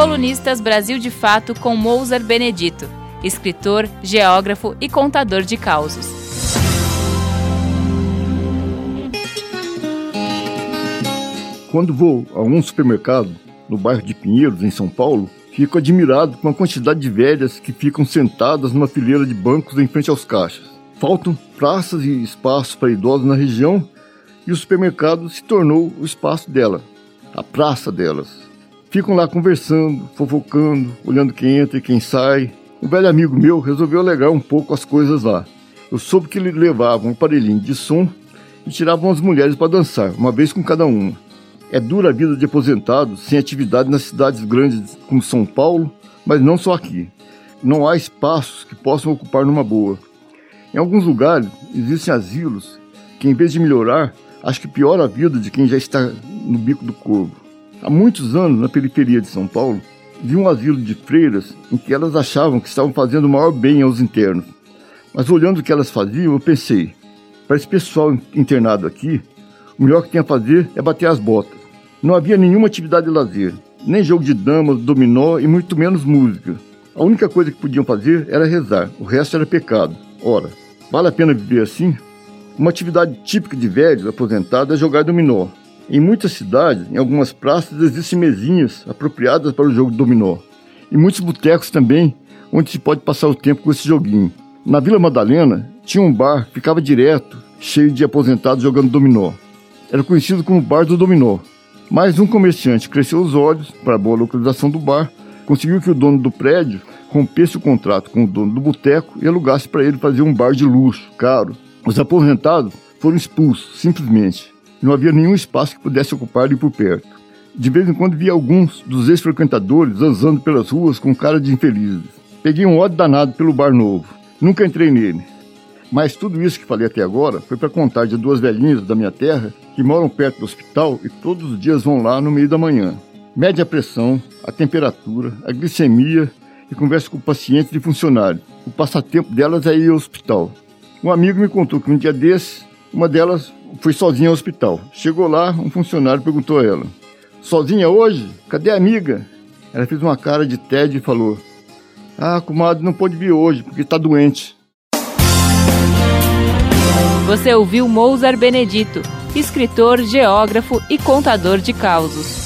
Colunistas Brasil de Fato com Mozart Benedito, escritor, geógrafo e contador de causos. Quando vou a um supermercado no bairro de Pinheiros, em São Paulo, fico admirado com a quantidade de velhas que ficam sentadas numa fileira de bancos em frente aos caixas. Faltam praças e espaços para idosos na região e o supermercado se tornou o espaço dela, a praça delas. Ficam lá conversando, fofocando, olhando quem entra e quem sai. Um velho amigo meu resolveu alegrar um pouco as coisas lá. Eu soube que ele levava um aparelhinho de som e tiravam as mulheres para dançar, uma vez com cada uma. É dura a vida de aposentados sem atividade nas cidades grandes como São Paulo, mas não só aqui. Não há espaços que possam ocupar numa boa. Em alguns lugares existem asilos que, em vez de melhorar, acho que piora a vida de quem já está no bico do corvo. Há muitos anos, na periferia de São Paulo, vi um asilo de freiras em que elas achavam que estavam fazendo o maior bem aos internos. Mas olhando o que elas faziam, eu pensei: para esse pessoal internado aqui, o melhor que tem a fazer é bater as botas. Não havia nenhuma atividade de lazer, nem jogo de damas, dominó e muito menos música. A única coisa que podiam fazer era rezar, o resto era pecado. Ora, vale a pena viver assim? Uma atividade típica de velhos aposentados é jogar dominó. Em muitas cidades, em algumas praças, existem mesinhas apropriadas para o jogo dominó. E muitos botecos também, onde se pode passar o tempo com esse joguinho. Na Vila Madalena, tinha um bar que ficava direto, cheio de aposentados jogando dominó. Era conhecido como Bar do Dominó. Mas um comerciante cresceu os olhos para a boa localização do bar, conseguiu que o dono do prédio rompesse o contrato com o dono do boteco e alugasse para ele fazer um bar de luxo, caro. Os aposentados foram expulsos, simplesmente. Não havia nenhum espaço que pudesse ocupar ali por perto. De vez em quando via alguns dos ex-frequentadores zanzando pelas ruas com cara de infelizes. Peguei um ódio danado pelo bar novo. Nunca entrei nele. Mas tudo isso que falei até agora foi para contar de duas velhinhas da minha terra que moram perto do hospital e todos os dias vão lá no meio da manhã. Mede a pressão, a temperatura, a glicemia e conversa com pacientes e funcionários. O passatempo delas é ir ao hospital. Um amigo me contou que um dia desse, uma delas foi sozinha ao hospital. Chegou lá, um funcionário perguntou a ela: Sozinha hoje? Cadê a amiga? Ela fez uma cara de tédio e falou: Ah, comadre, não pode vir hoje porque está doente. Você ouviu Mozart Benedito, escritor, geógrafo e contador de causos.